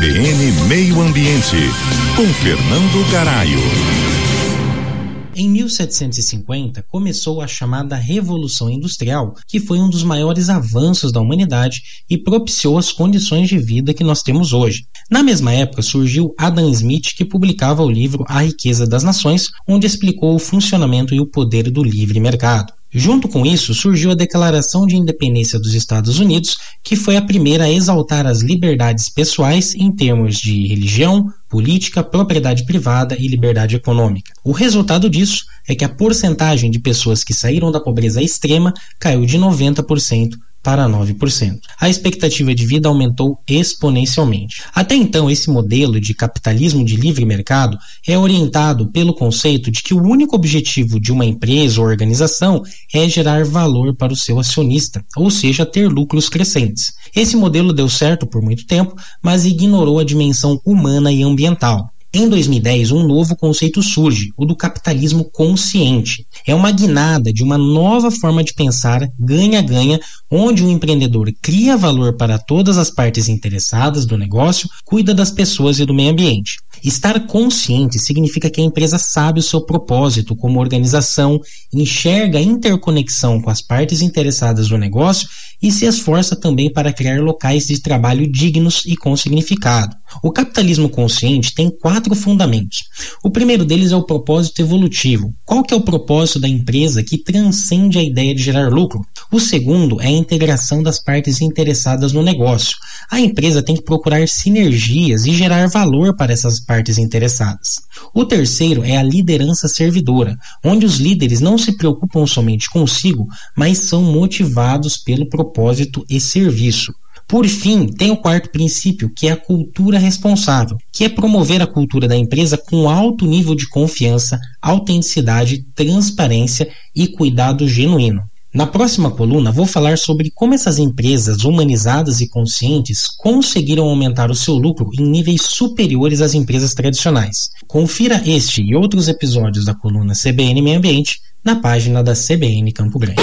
CBN Meio Ambiente, com Fernando Garaio. Em 1750 começou a chamada Revolução Industrial, que foi um dos maiores avanços da humanidade e propiciou as condições de vida que nós temos hoje. Na mesma época surgiu Adam Smith, que publicava o livro A Riqueza das Nações, onde explicou o funcionamento e o poder do livre mercado. Junto com isso, surgiu a Declaração de Independência dos Estados Unidos, que foi a primeira a exaltar as liberdades pessoais em termos de religião, política, propriedade privada e liberdade econômica. O resultado disso é que a porcentagem de pessoas que saíram da pobreza extrema caiu de 90% para 9%. A expectativa de vida aumentou exponencialmente. Até então, esse modelo de capitalismo de livre mercado é orientado pelo conceito de que o único objetivo de uma empresa ou organização é gerar valor para o seu acionista, ou seja, ter lucros crescentes. Esse modelo deu certo por muito tempo, mas ignorou a dimensão humana e ambiental. Em 2010, um novo conceito surge, o do capitalismo consciente. É uma guinada de uma nova forma de pensar ganha-ganha, onde o empreendedor cria valor para todas as partes interessadas do negócio, cuida das pessoas e do meio ambiente. Estar consciente significa que a empresa sabe o seu propósito como organização, enxerga a interconexão com as partes interessadas do negócio e se esforça também para criar locais de trabalho dignos e com significado. O capitalismo consciente tem quatro fundamentos. O primeiro deles é o propósito evolutivo. Qual que é o propósito da empresa que transcende a ideia de gerar lucro? O segundo é a integração das partes interessadas no negócio. A empresa tem que procurar sinergias e gerar valor para essas partes interessadas. O terceiro é a liderança servidora, onde os líderes não se preocupam somente consigo, mas são motivados pelo propósito e serviço. Por fim, tem o quarto princípio, que é a cultura responsável, que é promover a cultura da empresa com alto nível de confiança, autenticidade, transparência e cuidado genuíno. Na próxima coluna, vou falar sobre como essas empresas humanizadas e conscientes conseguiram aumentar o seu lucro em níveis superiores às empresas tradicionais. Confira este e outros episódios da coluna CBN Meio Ambiente na página da CBN Campo Grande.